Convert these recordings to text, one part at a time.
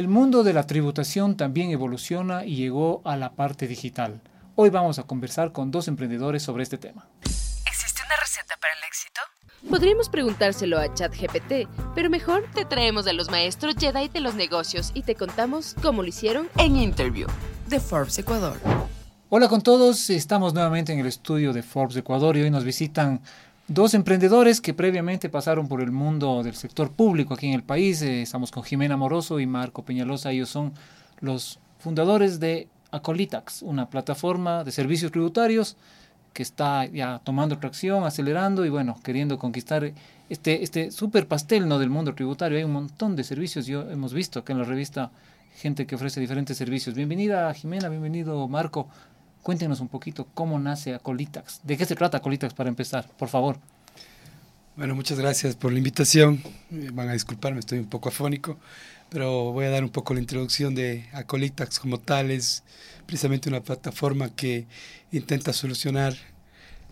El mundo de la tributación también evoluciona y llegó a la parte digital. Hoy vamos a conversar con dos emprendedores sobre este tema. ¿Existe una receta para el éxito? Podríamos preguntárselo a ChatGPT, pero mejor te traemos a los maestros Jedi de los negocios y te contamos cómo lo hicieron en Interview de Forbes Ecuador. Hola con todos, estamos nuevamente en el estudio de Forbes Ecuador y hoy nos visitan dos emprendedores que previamente pasaron por el mundo del sector público aquí en el país. Eh, estamos con Jimena Moroso y Marco Peñalosa. Ellos son los fundadores de Acolitax, una plataforma de servicios tributarios que está ya tomando tracción, acelerando y bueno, queriendo conquistar este, este super pastel ¿no? del mundo tributario. Hay un montón de servicios, yo hemos visto acá en la revista gente que ofrece diferentes servicios. Bienvenida Jimena, bienvenido Marco. Cuéntenos un poquito cómo nace Acolitax. ¿De qué se trata Acolitax para empezar, por favor? Bueno, muchas gracias por la invitación. Van a disculparme, estoy un poco afónico, pero voy a dar un poco la introducción de Acolitax como tal. Es precisamente una plataforma que intenta solucionar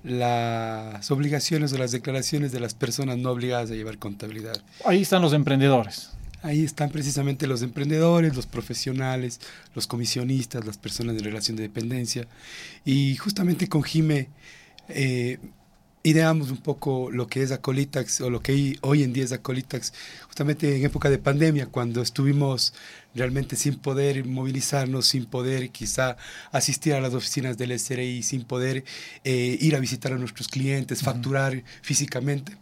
las obligaciones o las declaraciones de las personas no obligadas a llevar contabilidad. Ahí están los emprendedores. Ahí están precisamente los emprendedores, los profesionales, los comisionistas, las personas de relación de dependencia. Y justamente con Jime eh, ideamos un poco lo que es Acolitax o lo que hoy en día es Acolitax, justamente en época de pandemia, cuando estuvimos realmente sin poder movilizarnos, sin poder quizá asistir a las oficinas del SRI, sin poder eh, ir a visitar a nuestros clientes, facturar físicamente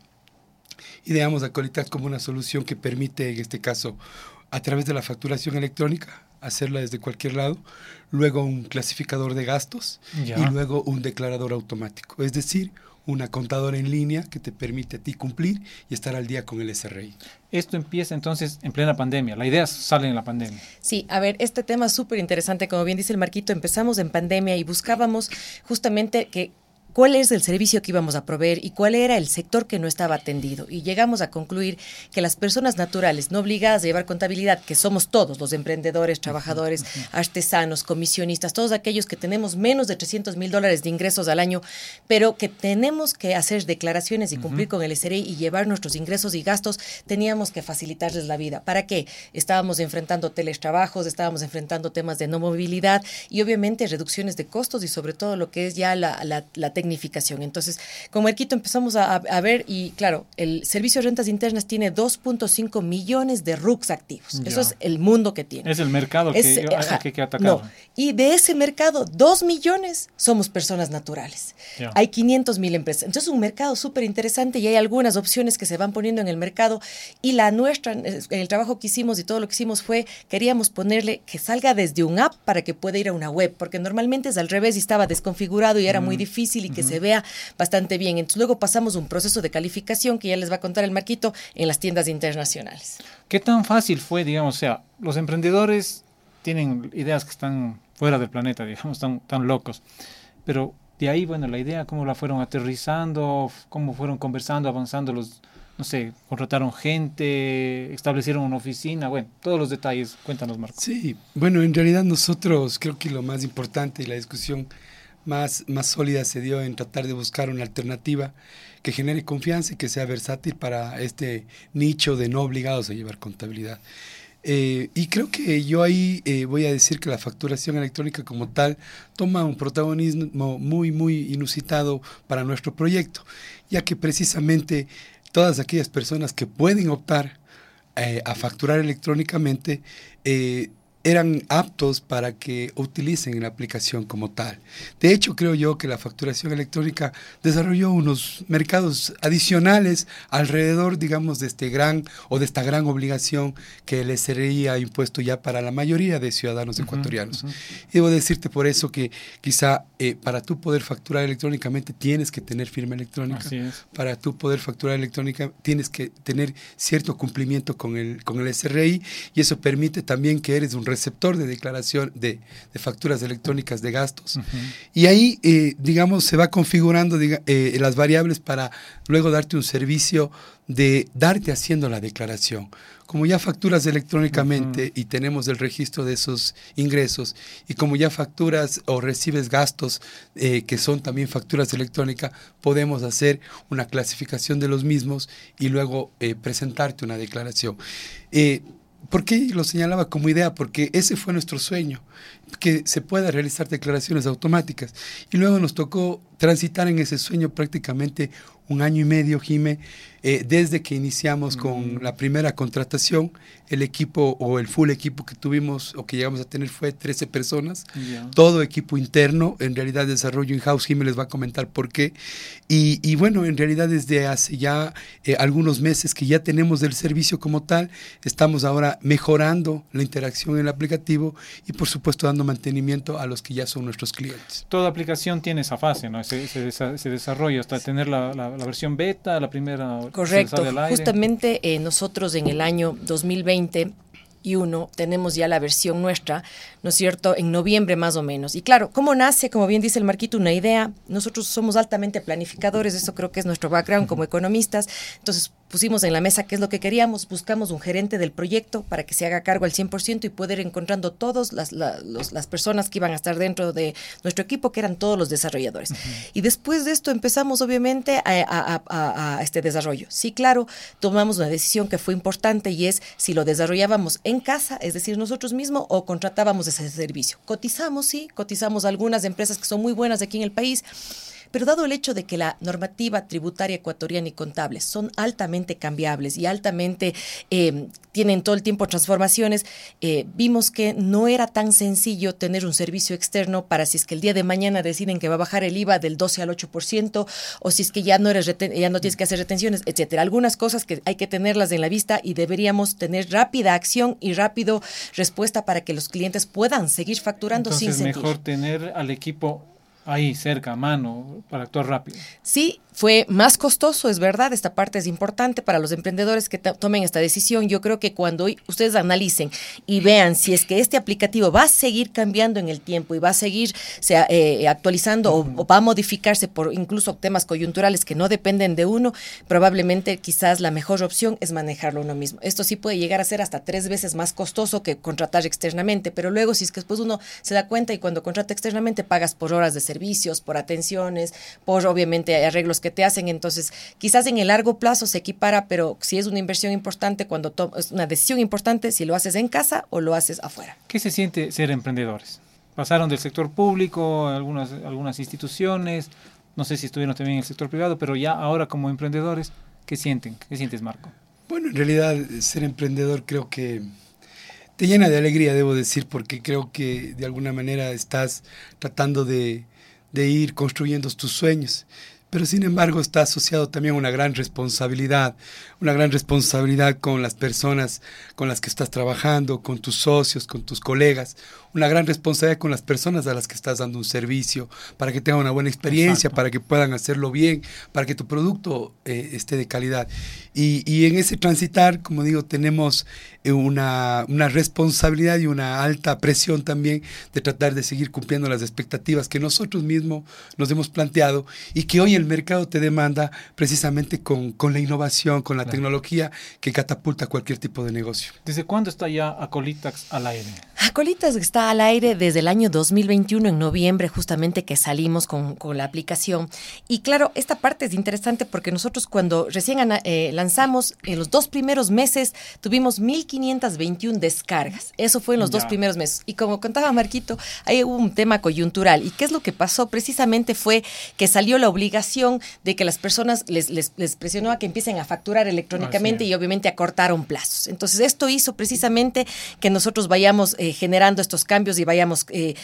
ideamos Acolitax como una solución que permite, en este caso, a través de la facturación electrónica, hacerla desde cualquier lado, luego un clasificador de gastos y luego un declarador automático, es decir, una contadora en línea que te permite a ti cumplir y estar al día con el SRI. Esto empieza entonces en plena pandemia, la idea sale en la pandemia. Sí, a ver, este tema es súper interesante, como bien dice el Marquito, empezamos en pandemia y buscábamos justamente que cuál es el servicio que íbamos a proveer y cuál era el sector que no estaba atendido. Y llegamos a concluir que las personas naturales, no obligadas a llevar contabilidad, que somos todos, los emprendedores, trabajadores, artesanos, comisionistas, todos aquellos que tenemos menos de 300 mil dólares de ingresos al año, pero que tenemos que hacer declaraciones y cumplir con el SRI y llevar nuestros ingresos y gastos, teníamos que facilitarles la vida. ¿Para qué? Estábamos enfrentando teletrabajos, estábamos enfrentando temas de no movilidad y obviamente reducciones de costos y sobre todo lo que es ya la, la, la tecnología entonces, con Merquito empezamos a, ver y claro, el Servicio de Rentas Internas tiene 2.5 millones de RUCs activos. Eso es el mundo que tiene. Es el mercado que, que, que No. Y de ese mercado, 2 millones somos personas naturales. Hay 500 mil empresas. Entonces, es un mercado súper interesante y hay algunas opciones que se van poniendo en el mercado. Y la nuestra, el trabajo que hicimos y todo lo que hicimos fue, queríamos ponerle que salga desde un app para que pueda ir a una web, porque normalmente es al revés y estaba desconfigurado y era muy difícil y que se vea bastante bien. Entonces luego pasamos un proceso de calificación que ya les va a contar el Marquito en las tiendas internacionales. ¿Qué tan fácil fue, digamos, o sea, los emprendedores tienen ideas que están fuera del planeta, digamos, tan, tan locos, pero de ahí, bueno, la idea, cómo la fueron aterrizando, cómo fueron conversando, avanzando los, no sé, contrataron gente, establecieron una oficina, bueno, todos los detalles. Cuéntanos, Marco. Sí, bueno, en realidad nosotros creo que lo más importante y la discusión más, más sólida se dio en tratar de buscar una alternativa que genere confianza y que sea versátil para este nicho de no obligados a llevar contabilidad. Eh, y creo que yo ahí eh, voy a decir que la facturación electrónica como tal toma un protagonismo muy, muy inusitado para nuestro proyecto, ya que precisamente todas aquellas personas que pueden optar eh, a facturar electrónicamente eran aptos para que utilicen la aplicación como tal. De hecho, creo yo que la facturación electrónica desarrolló unos mercados adicionales alrededor, digamos, de este gran o de esta gran obligación que el SRI ha impuesto ya para la mayoría de ciudadanos ecuatorianos. Y debo decirte por eso que quizá eh, para tú poder facturar electrónicamente tienes que tener firma electrónica. Para tú poder facturar electrónica tienes que tener cierto cumplimiento con el, con el SRI y eso permite también que eres un receptor de declaración de, facturas electrónicas de gastos. Y ahí, eh, digamos, se va configurando eh, las variables para luego darte un servicio de darte haciendo la declaración. Como ya facturas electrónicamente y tenemos el registro de esos ingresos y como ya facturas o recibes gastos eh, que son también facturas electrónicas, podemos hacer una clasificación de los mismos y luego presentarte una declaración ¿Por qué lo señalaba como idea? Porque ese fue nuestro sueño, que se pueda realizar declaraciones automáticas. Y luego nos tocó transitar en ese sueño prácticamente un año y medio, Jime, eh, desde que iniciamos con la primera contratación, el equipo o el full equipo que tuvimos o que llegamos a tener fue 13 personas, todo equipo interno, en realidad desarrollo in-house, Jime les va a comentar por qué. Y, bueno, en realidad desde hace ya eh, algunos meses que ya tenemos el servicio como tal, estamos ahora mejorando la interacción en el aplicativo y por supuesto dando mantenimiento a los que ya son nuestros clientes. Toda aplicación tiene esa fase, ¿no? Se, se, desarrolla hasta tener la, la versión beta, la primera Correcto. Justamente eh, nosotros en el año 2020 y uno, tenemos ya la versión nuestra, ¿no es cierto?, en noviembre más o menos. Y claro, ¿cómo nace? Como bien dice el Marquito, una idea. Nosotros somos altamente planificadores, eso creo que es nuestro background como economistas. Entonces, pusimos en la mesa qué es lo que queríamos, buscamos un gerente del proyecto para que se haga cargo al 100% y poder ir encontrando todas las, las, personas que iban a estar dentro de nuestro equipo, que eran todos los desarrolladores. Y después de esto empezamos obviamente a, a, este desarrollo. Sí, claro, tomamos una decisión que fue importante y es si lo desarrollábamos en casa, es decir, nosotros mismos, o contratábamos ese servicio. Cotizamos, sí, cotizamos algunas empresas que son muy buenas aquí en el país pero dado el hecho de que la normativa tributaria ecuatoriana y contable son altamente cambiables y altamente eh, tienen todo el tiempo transformaciones, eh, vimos que no era tan sencillo tener un servicio externo para si es que el día de mañana deciden que va a bajar el IVA del 12 al 8% o si es que ya no, eres ya no tienes que hacer retenciones, etcétera. Algunas cosas que hay que tenerlas en la vista y deberíamos tener rápida acción y rápido respuesta para que los clientes puedan seguir facturando Entonces, sin sentir. mejor tener al equipo ahí cerca, a mano, para actuar rápido. Sí, fue más costoso, es verdad, esta parte es importante para los emprendedores que tomen esta decisión. Yo creo que cuando ustedes analicen y vean si es que este aplicativo va a seguir cambiando en el tiempo y va a seguir eh, actualizando o, va a modificarse por incluso temas coyunturales que no dependen de uno, probablemente quizás la mejor opción es manejarlo uno mismo. Esto sí puede llegar a ser hasta tres veces más costoso que contratar externamente, pero luego si es que después uno se da cuenta y cuando contrata externamente pagas por horas de servicios, por atenciones, por obviamente arreglos que te hacen. Entonces, quizás en el largo plazo se equipara, pero si es una inversión importante, cuando es una decisión importante, si lo haces en casa o lo haces afuera. ¿Qué se siente ser emprendedores? Pasaron del sector público, algunas, algunas instituciones, no sé si estuvieron también en el sector privado, pero ya ahora como emprendedores, ¿qué sienten? ¿Qué sientes, Marco? Bueno, en realidad ser emprendedor creo que te llena de alegría, debo decir, porque creo que de alguna manera estás tratando de, de ir construyendo tus sueños pero sin embargo está asociado también a una gran responsabilidad, una gran responsabilidad con las personas con las que estás trabajando, con tus socios, con tus colegas, una gran responsabilidad con las personas a las que estás dando un servicio, para que tengan una buena experiencia, para que puedan hacerlo bien, para que tu producto eh, esté de calidad. Y, y, en ese transitar, como digo, tenemos una, una, responsabilidad y una alta presión también de tratar de seguir cumpliendo las expectativas que nosotros mismos nos hemos planteado y que hoy el mercado te demanda precisamente con, con la innovación, con la tecnología que catapulta cualquier tipo de negocio. ¿Desde cuándo está ya Acolitax al aire? Acolitax está al aire desde el año 2021, en noviembre, justamente que salimos con, con la aplicación. Y claro, esta parte es interesante porque nosotros cuando recién eh, lanzamos, en los dos primeros meses tuvimos 1.521 descargas. Eso fue en los dos primeros meses. Y como contaba Marquito, ahí hubo un tema coyuntural. ¿Y qué es lo que pasó? Precisamente fue que salió la obligación de que las personas les, les, les presionó a que empiecen a facturar electrónicamente y obviamente acortaron plazos. Entonces esto hizo precisamente que nosotros vayamos eh, generando estos cambios y vayamos eh,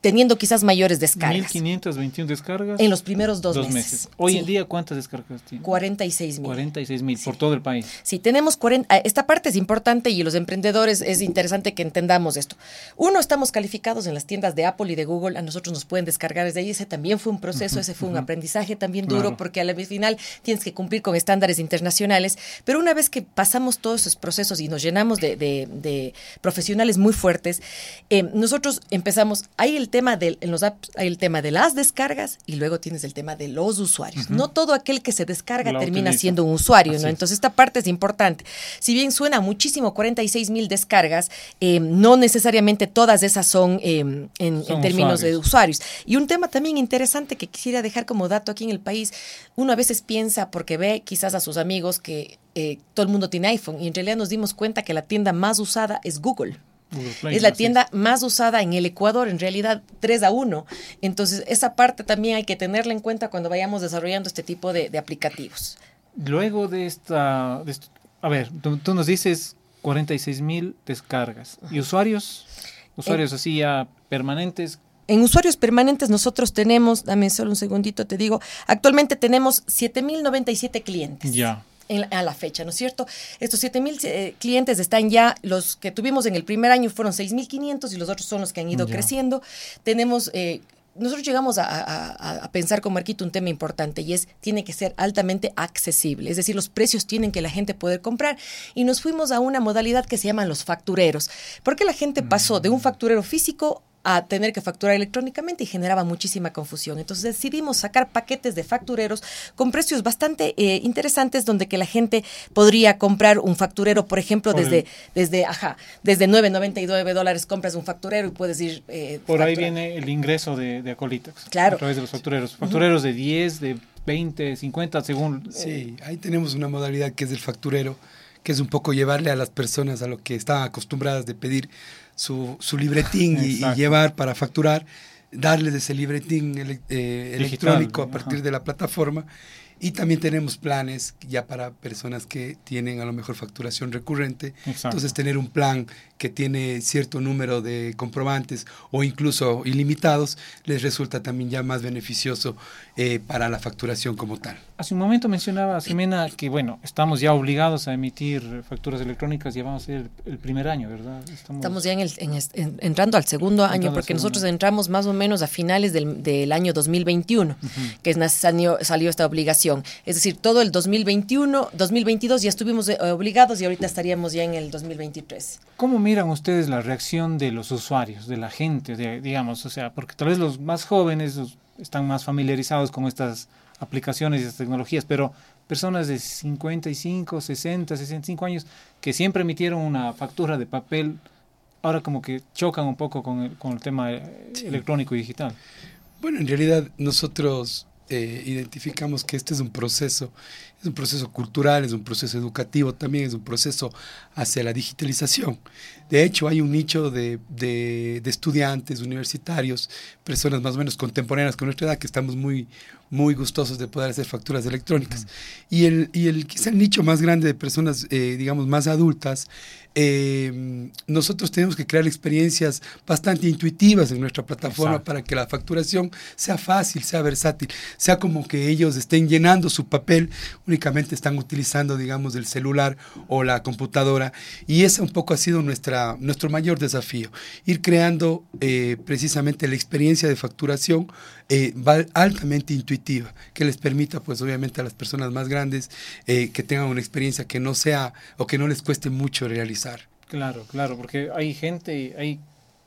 teniendo quizás mayores descargas. 1.521 descargas. En los primeros dos, meses. Hoy en día, ¿cuántas descargas tiene? 46 mil. 46 mil por todo el país. Sí, tenemos 40. Ah, esta parte es importante y los emprendedores es interesante que entendamos esto. Uno, estamos calificados en las tiendas de Apple y de Google. A nosotros nos pueden descargar desde ahí. Ese también fue un proceso, ese fue un aprendizaje también duro porque al final tienes que cumplir con estándares internacionales. Pero una vez que pasamos todos esos procesos y nos llenamos de, profesionales muy fuertes, eh, nosotros empezamos. Ahí el el tema del, en los apps hay el tema de las descargas y luego tienes el tema de los usuarios. No todo aquel que se descarga Lo termina utiliza. siendo un usuario, Así ¿no? es. Entonces esta parte es importante. Si bien suena muchísimo, 46 mil descargas, eh, no necesariamente todas esas son eh, en, términos de usuarios. usuarios. Y un tema también interesante que quisiera dejar como dato aquí en el país, uno a veces piensa porque ve quizás a sus amigos que eh, todo el mundo tiene iPhone y en realidad nos dimos cuenta que la tienda más usada es Google. Play, Es la tienda más usada en el Ecuador, en realidad 3 a 1. Entonces, esa parte también hay que tenerla en cuenta cuando vayamos desarrollando este tipo de, de aplicativos. Luego de esta, de esto- a ver, tú, tú nos dices 46 mil descargas. ¿Y usuarios? Usuarios así ya permanentes. En usuarios permanentes nosotros tenemos, dame solo un segundito, te digo, actualmente tenemos 7.097 clientes. Ya. En a la fecha, ¿no es cierto? Estos 7.000 eh, clientes están ya, los que tuvimos en el primer año fueron 6.500 y los otros son los que han ido Ya. creciendo. Tenemos... eh, nosotros llegamos a, a- a- a pensar con Marquito un tema importante y es, tiene que ser altamente accesible, es decir, los precios tienen que la gente poder comprar y nos fuimos a una modalidad que se llaman los factureros, porque la gente pasó de un facturero físico a tener que facturar electrónicamente y generaba muchísima confusión. Entonces decidimos sacar paquetes de factureros con precios bastante eh, interesantes donde que la gente podría comprar un facturero, por ejemplo, Por desde, el- desde, ajá, desde 9.99 dólares compras un facturero y puedes ir... eh, Por ahí viene el ingreso de, de Acolitax. Claro. A través de los factureros. Factureros de 10, de 20, 50, según. eh, Sí, ahí tenemos una modalidad que es el facturero, que es un poco llevarle a las personas a lo que estaban acostumbradas de pedir su, su libretín y- llevar para facturar, darles ese libretín ele- eh, electrónico a ajá. partir de la plataforma. Y también tenemos planes ya para personas que tienen a lo mejor facturación recurrente. Exacto. Entonces tener un plan que tiene cierto número de comprobantes o incluso ilimitados les resulta también ya más beneficioso eh, para la facturación como tal. Hace un momento mencionaba Ximena que, bueno, estamos ya obligados a emitir facturas electrónicas, ya vamos a ser el primer año, ¿verdad? Estamos ya en el, en entrando al segundo año, Entrando porque segundo nosotros entramos más o menos a finales del, del año 2021, que es, salió, salió esta obligación. Es decir, todo el 2021, 2022 ya estuvimos eh, obligados y ahorita estaríamos ya en el 2023. ¿Cómo miran ustedes la reacción de los usuarios, de la gente, de, digamos, o sea, porque tal vez los más jóvenes están más familiarizados con estas aplicaciones y estas tecnologías, pero personas de 55, 60, 65 años que siempre emitieron una factura de papel, ahora como que chocan un poco con el, con el tema eh, electrónico y digital. Bueno, en realidad nosotros eh, identificamos que este es un proceso, es un proceso cultural, es un proceso educativo también, es un proceso hacia la digitalización. De hecho, hay un nicho de, de- de estudiantes universitarios, personas más o menos contemporáneas con nuestra edad, que estamos muy, muy gustosos de poder hacer facturas electrónicas. Y, el, y el, quizá el nicho más grande de personas, eh, digamos, más adultas, eh, nosotros tenemos que crear experiencias bastante intuitivas en nuestra plataforma Exacto. para que la facturación sea fácil, sea versátil, sea como que ellos estén llenando su papel, únicamente están utilizando, digamos, el celular o la computadora. Y ese un poco ha sido nuestra, nuestro mayor desafío, ir creando eh, precisamente la experiencia de facturación eh, altamente intuitiva, que les permita, pues obviamente a las personas más grandes eh, que tengan una experiencia que no sea o que no les cueste mucho realizar. Claro, claro, porque hay gente, hay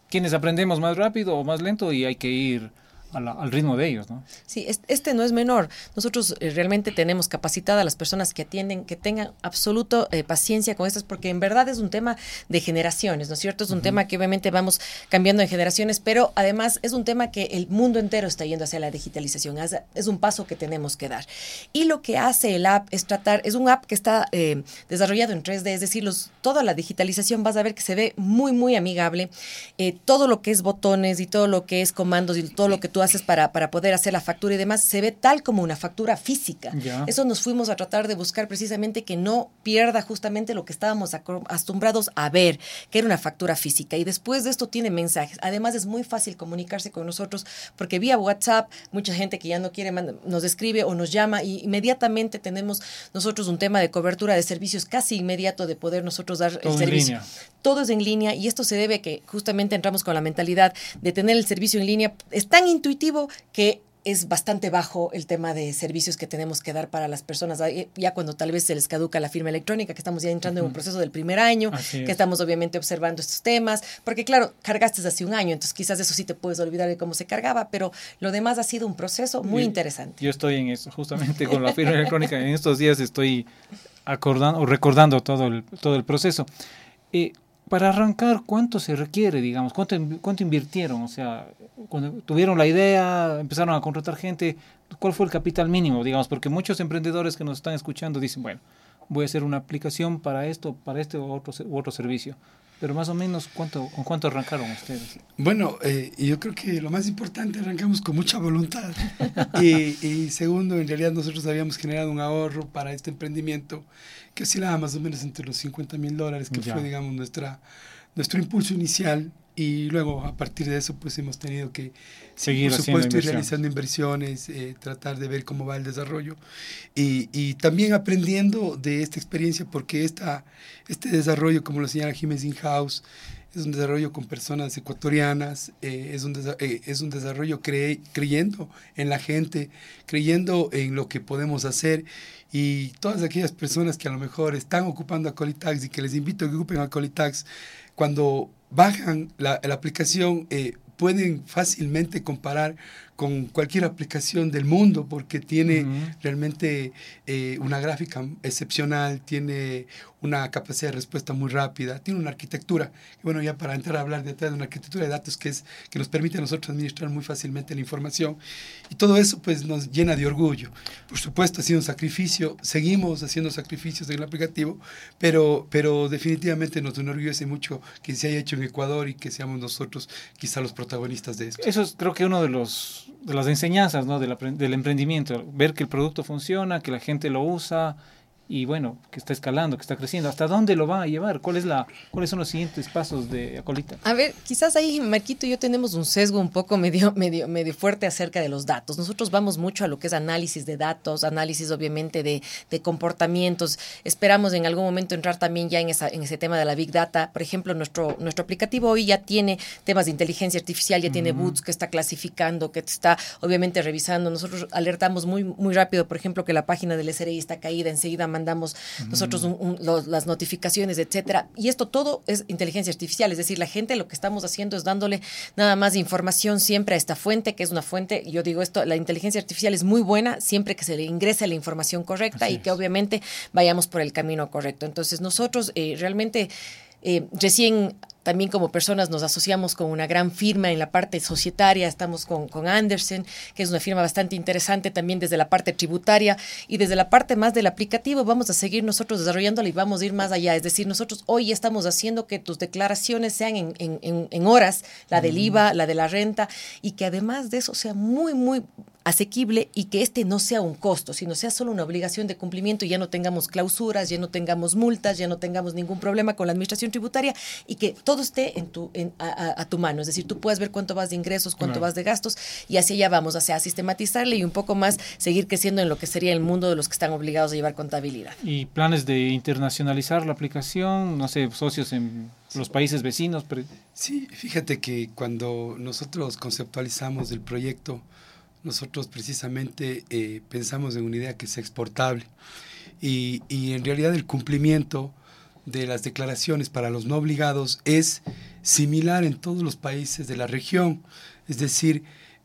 quienes aprendemos más rápido o más lento y hay que ir la- al ritmo de ellos, ¿no? Sí, es- este no es menor. Nosotros eh, realmente tenemos capacitada a las personas que atienden, que tengan absoluto eh, paciencia con estas, porque en verdad es un tema de generaciones, ¿no es cierto? Es un tema que obviamente vamos cambiando en generaciones, pero además es un tema que el mundo entero está yendo hacia la digitalización. Es, es un paso que tenemos que dar. Y lo que hace el app es tratar, es un app que está eh, desarrollado en 3D, es decir, los, toda la digitalización vas a ver que se ve muy, muy amigable. Todo lo que es botones y todo lo que es comandos y todo lo que tú haces para, para poder hacer la factura y demás, se ve tal como una factura física. Ya. Eso nos fuimos a tratar de buscar precisamente que no pierda justamente lo que estábamos acostumbrados a ver, que era una factura física. Y después de esto tiene mensajes. Además es muy fácil comunicarse con nosotros porque vía WhatsApp mucha gente que ya no quiere manda- nos escribe o nos llama y inmediatamente tenemos nosotros un tema de cobertura de servicios casi inmediato de poder nosotros dar Todo el en servicio. línea. Todo es en línea y esto se debe a que justamente entramos con la mentalidad de tener el servicio en línea. Es tan intuitivo que es bastante bajo el tema de servicios que tenemos que dar para las personas. Ya cuando tal vez se les caduca la firma electrónica, que estamos ya entrando en un proceso del primer año, que estamos obviamente observando estos temas, porque claro, cargaste hace un año, entonces quizás eso sí te puedes olvidar de cómo se cargaba, pero lo demás ha sido un proceso muy interesante. Yo estoy en eso, justamente con la firma electrónica. En estos días estoy acordando o recordando todo el, todo el proceso. Eh, para arrancar, ¿cuánto se requiere, digamos? ¿Cuánto, ¿Cuánto invirtieron? O sea, cuando tuvieron la idea, empezaron a contratar gente, ¿cuál fue el capital mínimo, digamos? Porque muchos emprendedores que nos están escuchando dicen, bueno, voy a hacer una aplicación para esto, para este u otro, u otro servicio. Pero más o menos, ¿cuánto, ¿con cuánto arrancaron ustedes? Bueno, eh, yo creo que lo más importante, arrancamos con mucha voluntad. y, y, segundo, en realidad nosotros habíamos generado un ahorro para este emprendimiento que oscilaba más o menos entre los 50 mil dólares, que fue, digamos, nuestra, nuestro impulso inicial. Y luego, a partir de eso, pues hemos tenido que seguir, por supuesto, ir realizando inversiones, eh, tratar de ver cómo va el desarrollo. Y, y, también aprendiendo de esta experiencia, porque esta, este desarrollo, como lo señala Jiménez In-House, es un desarrollo con personas ecuatorianas, eh, es, un eh, es un desarrollo creyendo en la gente, creyendo en lo que podemos hacer y todas aquellas personas que a lo mejor están ocupando Acolitax y que les invito a que ocupen Acolitax, cuando bajan la, aplicación eh, pueden fácilmente comparar con cualquier aplicación del mundo porque tiene realmente eh, una gráfica excepcional, tiene una capacidad de respuesta muy rápida, tiene una arquitectura, bueno, ya para entrar a hablar detrás de una arquitectura de datos que, es, que nos permite a nosotros administrar muy fácilmente la información y todo eso pues nos llena de orgullo. Por supuesto ha sido un sacrificio, seguimos haciendo sacrificios en el aplicativo, pero, pero definitivamente nos enorgullece mucho que se haya hecho en Ecuador y que seamos nosotros quizá los protagonistas de esto. Eso es creo que uno de los de las enseñanzas ¿no? del emprendimiento, ver que el producto funciona, que la gente lo usa y bueno, que está escalando, que está creciendo. ¿Hasta dónde lo va a llevar? ¿Cuál es la, ¿Cuáles son los siguientes pasos de Acolita? A ver, quizás ahí Marquito y yo tenemos un sesgo un poco medio, medio, medio fuerte acerca de los datos. Nosotros vamos mucho a lo que es análisis de datos, análisis obviamente de, de comportamientos. Esperamos en algún momento entrar también ya en, esa, en ese tema de la Big Data. Por ejemplo, nuestro, nuestro aplicativo hoy ya tiene temas de inteligencia artificial, ya tiene boots que está clasificando, que está obviamente revisando. Nosotros alertamos muy, muy rápido, por ejemplo, que la página del SRI está caída, enseguida mandamos nosotros las notificaciones, etcétera. Y esto todo es inteligencia artificial, es decir, la gente lo que estamos haciendo es dándole nada más información siempre a esta fuente, que es una fuente, yo digo esto, la inteligencia artificial es muy buena siempre que se le ingrese la información correcta y que obviamente vayamos por el camino correcto. Entonces nosotros eh, realmente... Eh, recién también como personas nos asociamos con una gran firma en la parte societaria, estamos con, con Andersen, que es una firma bastante interesante también desde la parte tributaria y desde la parte más del aplicativo vamos a seguir nosotros desarrollándola y vamos a ir más allá. Es decir, nosotros hoy estamos haciendo que tus declaraciones sean en, en, en horas, la del IVA, la de la renta, y que además de eso sea muy, muy asequible y que este no sea un costo, sino sea solo una obligación de cumplimiento y ya no tengamos clausuras, ya no tengamos multas, ya no tengamos ningún problema con la administración tributaria y que todo esté en tu, en, a, tu mano. Es decir, tú puedes ver cuánto vas de ingresos, cuánto vas de gastos y así ya vamos, o sea, a sistematizarle y un poco más seguir creciendo en lo que sería el mundo de los que están obligados a llevar contabilidad. ¿Y planes de internacionalizar la aplicación? No sé, socios en los países vecinos. Sí, fíjate que cuando nosotros conceptualizamos el proyecto, nosotros precisamente eh, pensamos en una idea que sea exportable. Y, y, en realidad el cumplimiento de las declaraciones para los no obligados es similar en todos los países de la región, es decir,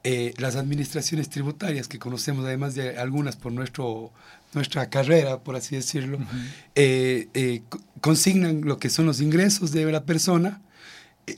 eh, las administraciones tributarias que conocemos además de algunas por nuestro nuestra carrera, por así decirlo, eh, consignan lo que son los ingresos de la persona,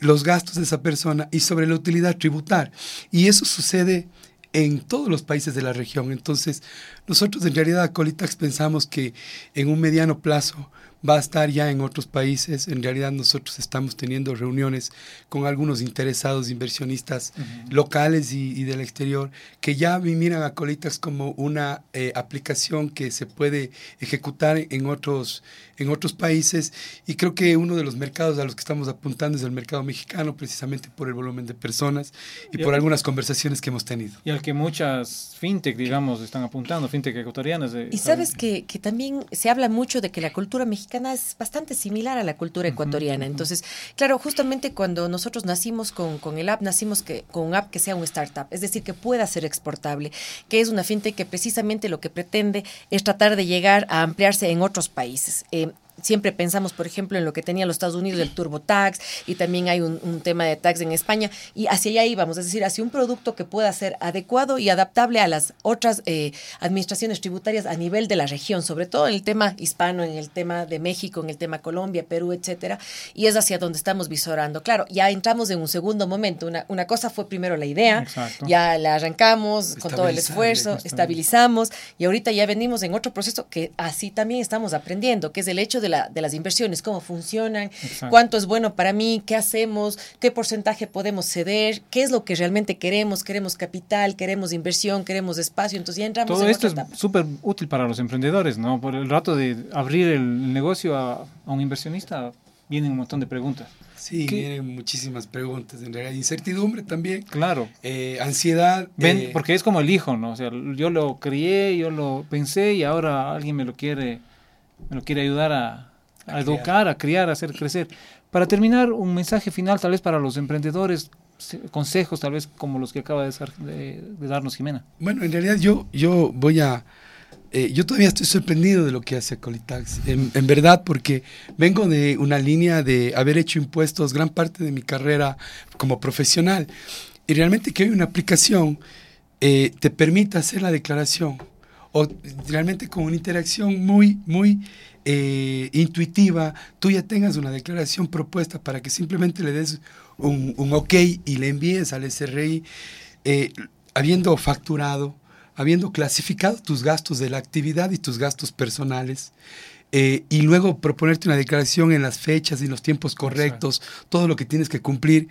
los gastos de esa persona y sobre la utilidad tributar. Y eso sucede en todos los países de la región. Entonces, nosotros en realidad, Colitax, pensamos que en un mediano plazo va a estar ya en otros países. En realidad nosotros estamos teniendo reuniones con algunos interesados inversionistas locales y, del exterior que ya miran a Colitax como una eh, aplicación que se puede ejecutar en otros, en otros países y creo que uno de los mercados a los que estamos apuntando es el mercado mexicano precisamente por el volumen de personas y, por algunas conversaciones que hemos tenido. Y al que muchas fintech, digamos, están apuntando, fintech ecuatorianas. y sabes que, que también se habla mucho de que la cultura mexicana mexicana es bastante similar a la cultura ecuatoriana. Entonces, claro, justamente cuando nosotros nacimos con, con el app, nacimos que, con un app que sea un startup, es decir, que pueda ser exportable, que es una fintech que precisamente lo que pretende es tratar de llegar a ampliarse en otros países. Eh, siempre pensamos, por ejemplo, en lo que tenía los Estados Unidos, el turbo tax, y también hay un, tema de tax en España, y hacia allá íbamos, es decir, hacia un producto que pueda ser adecuado y adaptable a las otras eh, administraciones tributarias a nivel de la región, sobre todo en el tema hispano, en el tema de México, en el tema Colombia, Perú, etcétera, y es hacia donde estamos visorando. Claro, ya entramos en un segundo momento. Una, una cosa fue primero la idea, ya la arrancamos con todo el esfuerzo, estabilizamos, y ahorita ya venimos en otro proceso que así también estamos aprendiendo, que es el hecho de de, las inversiones, cómo funcionan, cuánto es bueno para mí, qué hacemos, qué porcentaje podemos ceder, qué es lo que realmente queremos, queremos capital, queremos inversión, queremos espacio, entonces ya entramos Todo esto es súper útil para los emprendedores, ¿no? Por el rato de abrir el negocio a, un inversionista vienen un montón de preguntas. Sí, vienen muchísimas preguntas, en realidad. Incertidumbre también. Claro. Eh, ansiedad. Ven, eh, porque es como el hijo, ¿no? O sea, yo lo crié, yo lo pensé y ahora alguien me lo quiere me lo quiere ayudar a, educar, a criar, a hacer crecer. Para terminar, un mensaje final tal vez para los emprendedores, consejos tal vez como los que acaba de, darnos Jimena. Bueno, en realidad yo, yo voy a... Eh, yo todavía estoy sorprendido de lo que hace Colitax, en, verdad, porque vengo de una línea de haber hecho impuestos gran parte de mi carrera como profesional. Y realmente que hay una aplicación eh, te permita hacer la declaración o realmente con una interacción muy, muy eh, intuitiva, tú ya tengas una declaración propuesta para que simplemente le des un, un ok y le envíes al SRI, eh, habiendo facturado, habiendo clasificado tus gastos de la actividad y tus gastos personales. Eh, y luego proponerte una declaración en las fechas y los tiempos correctos, todo lo que tienes que cumplir.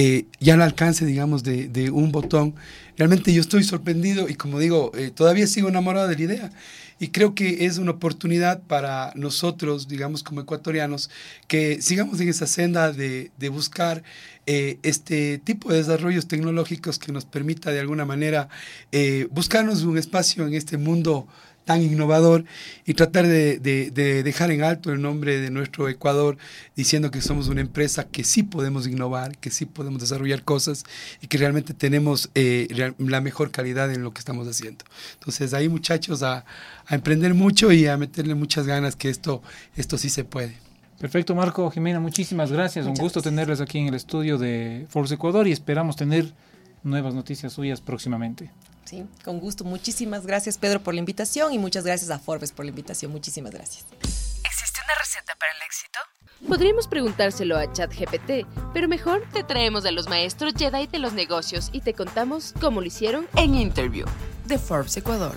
Eh, ya al alcance, digamos, de, un botón. Realmente yo estoy sorprendido y como digo, eh, todavía sigo enamorado de la idea. Y creo que es una oportunidad para nosotros, digamos, como ecuatorianos, que sigamos en esa senda de, buscar eh, este tipo de desarrollos tecnológicos que nos permita de alguna manera buscarnos un espacio en este mundo tan innovador y tratar de, dejar en alto el nombre de nuestro Ecuador diciendo que somos una empresa que sí podemos innovar, que sí podemos desarrollar cosas y que realmente tenemos eh, la mejor calidad en lo que estamos haciendo. Entonces ahí muchachos a, emprender mucho y a meterle muchas ganas que esto, esto sí se puede. Perfecto, Marco, Jimena, muchísimas gracias. Un gusto tenerles aquí en el estudio de Force Ecuador y esperamos tener nuevas noticias suyas próximamente. Sí, con gusto. Muchísimas gracias, Pedro, por la invitación y muchas gracias a Forbes por la invitación. Muchísimas gracias. ¿Existe una receta para el éxito? Podríamos preguntárselo a ChatGPT, pero mejor te traemos a los maestros Jedi de los negocios y te contamos cómo lo hicieron en Interview de Forbes Ecuador.